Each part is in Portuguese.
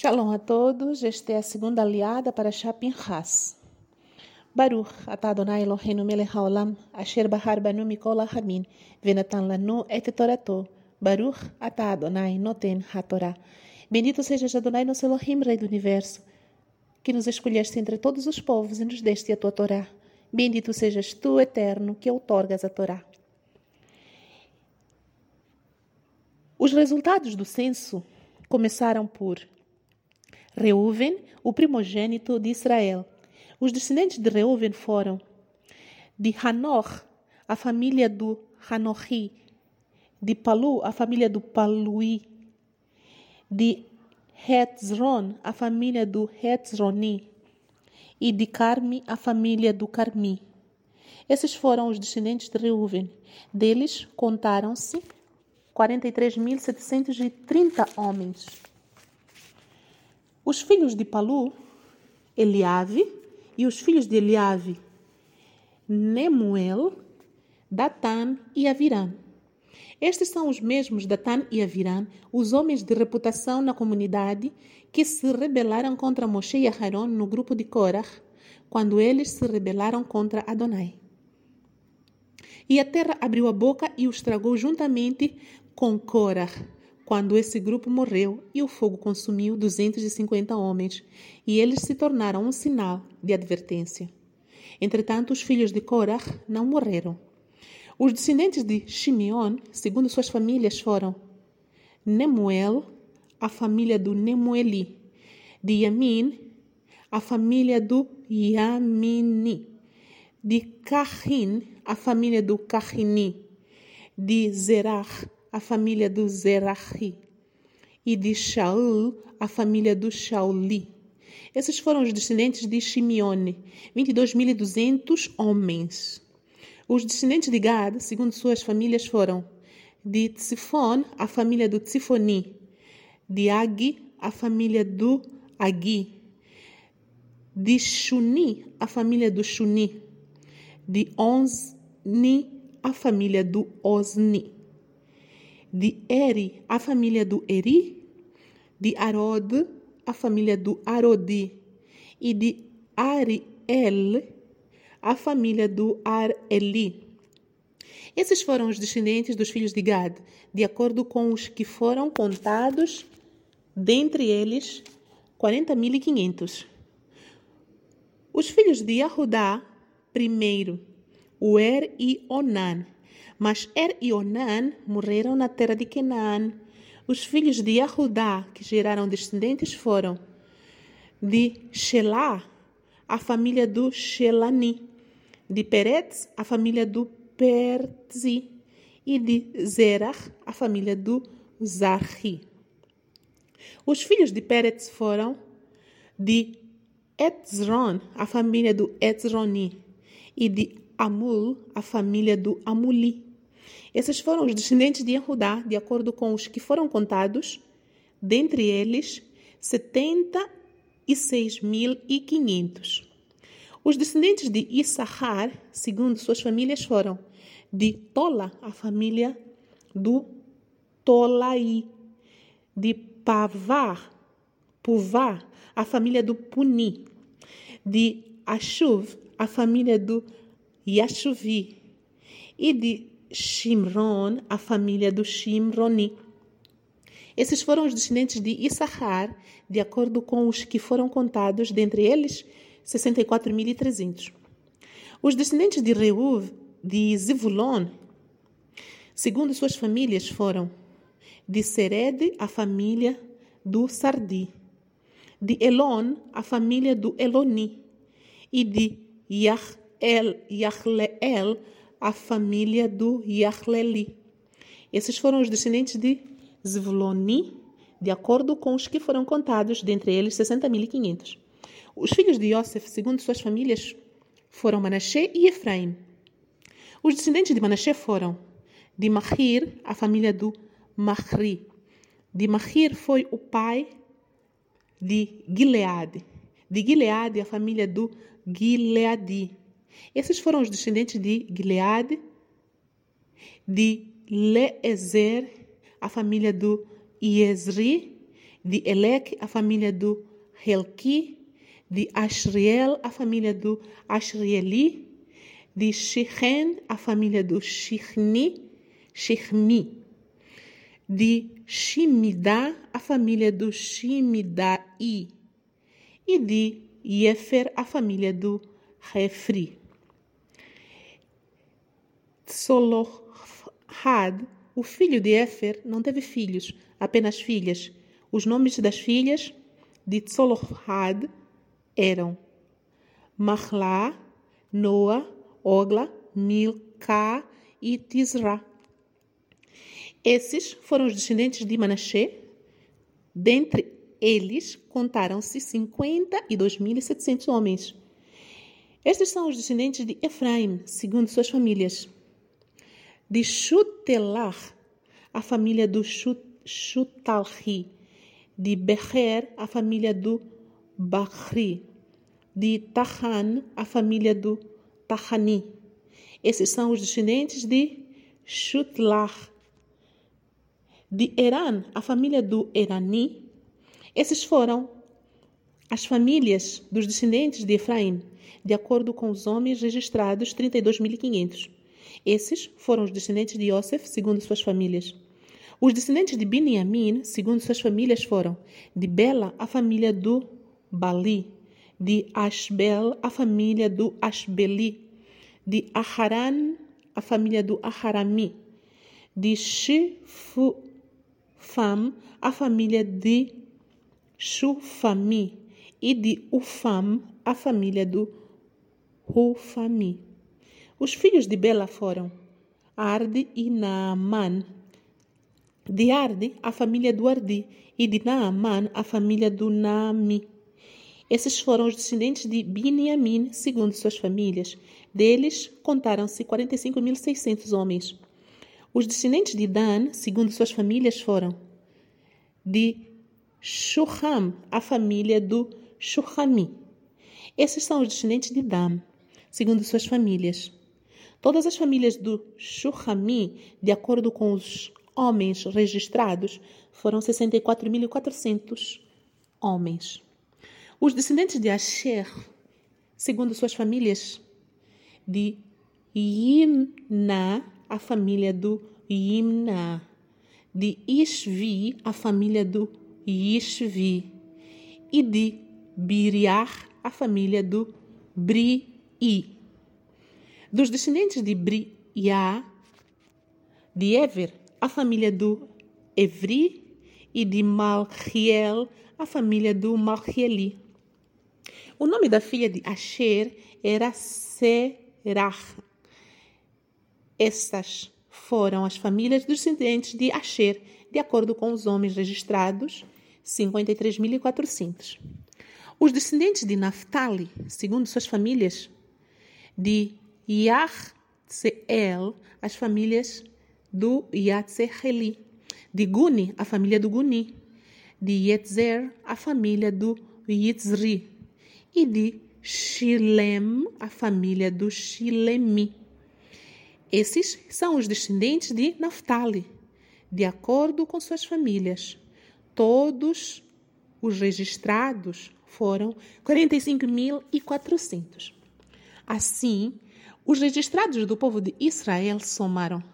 Shalom a todos, esta é a segunda aliada para Shapin Has. Baruch atah Adonai Eloheinu melech haolam, asher bahar banu mikol hamin, venatan lanu et torato. Baruch atah Adonai noten hatorá. Bendito sejas Adonai nosso Elohim, Rei do Universo, que nos escolheste entre todos os povos e nos deste a tua Torá. Bendito sejas tu, Eterno, que outorgas a Torá. Os resultados do censo começaram por Reuven, o primogênito de Israel. Os descendentes de Reuven foram de Hanor, a família do Hanohi, de Palu, a família do Palui, de Hetzron, a família do Hetzroni, e de Carmi, a família do Carmi. Esses foram os descendentes de Reuven. Deles contaram-se 43.730 homens. Os filhos de Palu, Eliave, e os filhos de Eliave, Nemuel, Datan e Aviran. Estes são os mesmos Datan e Aviran, os homens de reputação na comunidade que se rebelaram contra Moshe e Aharon no grupo de Korah, quando eles se rebelaram contra Adonai. E a terra abriu a boca e os tragou juntamente com Korah, quando esse grupo morreu e o fogo consumiu 250 homens, e eles se tornaram um sinal de advertência. Entretanto, os filhos de Korah não morreram. Os descendentes de Shimeon, segundo suas famílias, foram Nemuel, a família do Nemueli, de Yamin, a família do Yamini, de Kahin, a família do Kahini, de Zerach, a família do Zerahi, e de Shaul, a família do Shauli. Esses foram os descendentes de Shimeone, 22.200 homens. Os descendentes de Gad, segundo suas famílias, foram de Tzifon, a família do Tzifoni, de Agi, a família do Agi, de Shuni, a família do Shuni, de Onzni, a família do Ozni de Eri, a família do Eri, de Arod, a família do Arodi, e de Ariel, a família do Areli. Esses foram os descendentes dos filhos de Gad, de acordo com os que foram contados, dentre eles 40.500. Os filhos de Yahudá, primeiro, Uer e Onan, mas Er e Onan morreram na terra de Canaã. Os filhos de Yahudá, que geraram descendentes, foram de Shelah, a família do Shelani, de Peretz, a família do Perzi, e de Zerach, a família do Zarhi. Os filhos de Peretz foram de Etzron, a família do Etzroni, e de Amul, a família do Amuli. Esses foram os descendentes de Yehudá, de acordo com os que foram contados, dentre eles 76.500. Os descendentes de Issachar, segundo suas famílias, foram de Tola, a família do Tolai, de Pavar, Puvá, a família do Puni, de Ashuv, a família do Yashuvi, e de Shimron, a família do Shimroni. Esses foram os descendentes de Issachar, de acordo com os que foram contados, dentre eles 64.300. Os descendentes de Reuv, de Zivulon, segundo suas famílias, foram de Sered, a família do Sardi, de Elon, a família do Eloni, e de Yachleel, a família do Yahleli. Esses foram os descendentes de Zvuloni, de acordo com os que foram contados, dentre eles 60.500. Os filhos de Yosef, segundo suas famílias, foram Manassé e Efraim. Os descendentes de Manassé foram de Mahir, a família do Mahri. De Mahir foi o pai de Gileade. De Gileade, a família do Gileadi. Esses foram os descendentes de Gilead, de Leezer, a família do Iesri, De Elec, a família do Helki. De Ashriel, a família do Ashrieli. De Shichem, a família do Shichni, Shichmi. De Shimidá, a família do Shimidai. E de Yefer, a família do Refri. Tsolohad, o filho de Éfer, não teve filhos, apenas filhas. Os nomes das filhas de Tsolohad eram Mahla, Noa, Ogla, Milca e Tisra. Esses foram os descendentes de Manassé. Dentre eles, contaram-se 52.700 homens. Estes são os descendentes de Efraim, segundo suas famílias. De Shutelar, a família do Shutalhi. De Becher, a família do Bahri. De Tahan, a família do Tahani. Esses são os descendentes de Shutlar. De Eran, a família do Erani. Esses foram as famílias dos descendentes de Efraim, de acordo com os homens registrados, 32.500. Esses foram os descendentes de Yosef, segundo suas famílias. Os descendentes de Biniamim, segundo suas famílias, foram de Bela, a família do Bali, de Ashbel, a família do Ashbeli, de Aharan, a família do Aharami, de Shifam, a família de Shufami, e de Ufam, a família do Hufami. Os filhos de Bela foram Arde e Naaman. De Arde, a família do Ardi, e de Naaman, a família do Naami. Esses foram os descendentes de Biniamin, segundo suas famílias. Deles, contaram-se 45.600 homens. Os descendentes de Dan, segundo suas famílias, foram de Shuham, a família do Shuhami. Esses são os descendentes de Dan, segundo suas famílias. Todas as famílias do Shuhami, de acordo com os homens registrados, foram 64.400 homens. Os descendentes de Asher, segundo suas famílias, de Yimna, a família do Yimna, de Ishvi, a família do Ishvi, e de Biriar, a família do Bri. Dos descendentes de Briá, de Ever, a família do Evri, e de Malchiel, a família do Malchieli. O nome da filha de Asher era Serach. Estas foram as famílias dos descendentes de Asher, de acordo com os homens registrados, 53.400. Os descendentes de Naphtali, segundo suas famílias, de Yahtseel, as famílias do Yatzeeli, de Guni, a família do Guni, de Yetzer, a família do Yitzri, e de Shilem, a família do Shilemi. Esses são os descendentes de Naphtali, de acordo com suas famílias. Todos os registrados foram 45.400. Assim, os registrados do povo de Israel somaram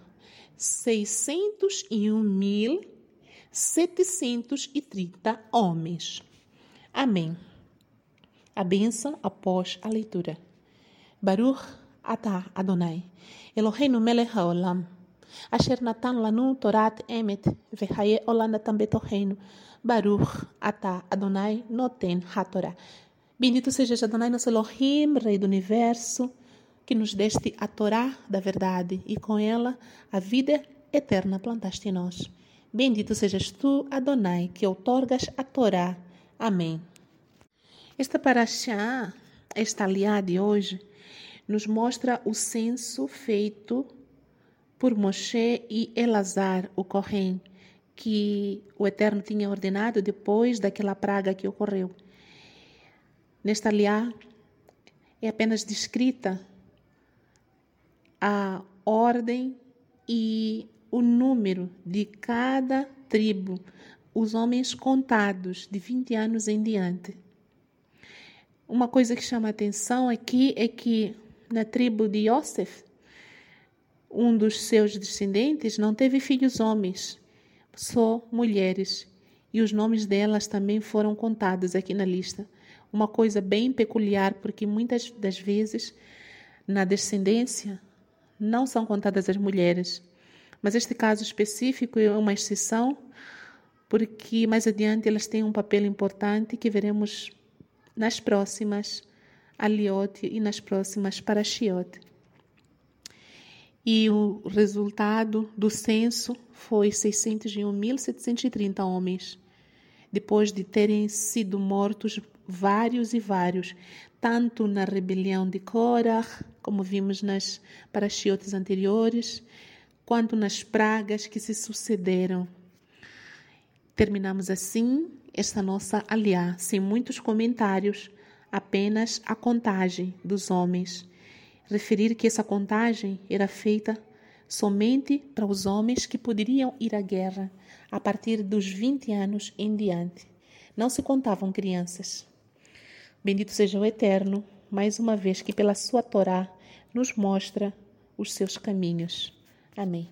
601.730 homens. Amém. A bênção após a leitura. Baruch atah Adonai, Eloheinu melech haolam, asher natan lanu torat emet, vehaye olanatam betoheinu, Baruch atah Adonai noten hatorah. Bendito seja Adonai, nosso Elohim, Rei do Universo, que nos deste a Torá da verdade e com ela a vida eterna plantaste em nós. Bendito sejas tu, Adonai, que outorgas a Torá. Amém. Esta paraxá, esta aliá de hoje, nos mostra o censo feito por Moshe e Elazar, o Corém, que o Eterno tinha ordenado depois daquela praga que ocorreu. Nesta aliá é apenas descrita a ordem e o número de cada tribo os homens contados de 20 anos em diante. Uma coisa que chama atenção aqui é que na tribo de Yosef, um dos seus descendentes não teve filhos homens, só mulheres, e os nomes delas também foram contados aqui na lista. Uma coisa bem peculiar, porque muitas das vezes na descendência não são contadas as mulheres. Mas este caso específico é uma exceção, porque mais adiante elas têm um papel importante que veremos nas próximas Aliote e nas próximas Parashiot. E o resultado do censo foi 601.730 homens, depois de terem sido mortos vários e vários, tanto na rebelião de Korah, como vimos nas parashiotes anteriores, quanto nas pragas que se sucederam. Terminamos assim esta nossa aliá, sem muitos comentários, apenas a contagem dos homens. Referir que essa contagem era feita somente para os homens que poderiam ir à guerra a partir dos 20 anos em diante. Não se contavam crianças. Bendito seja o Eterno, mais uma vez que pela sua Torá nos mostra os seus caminhos. Amém.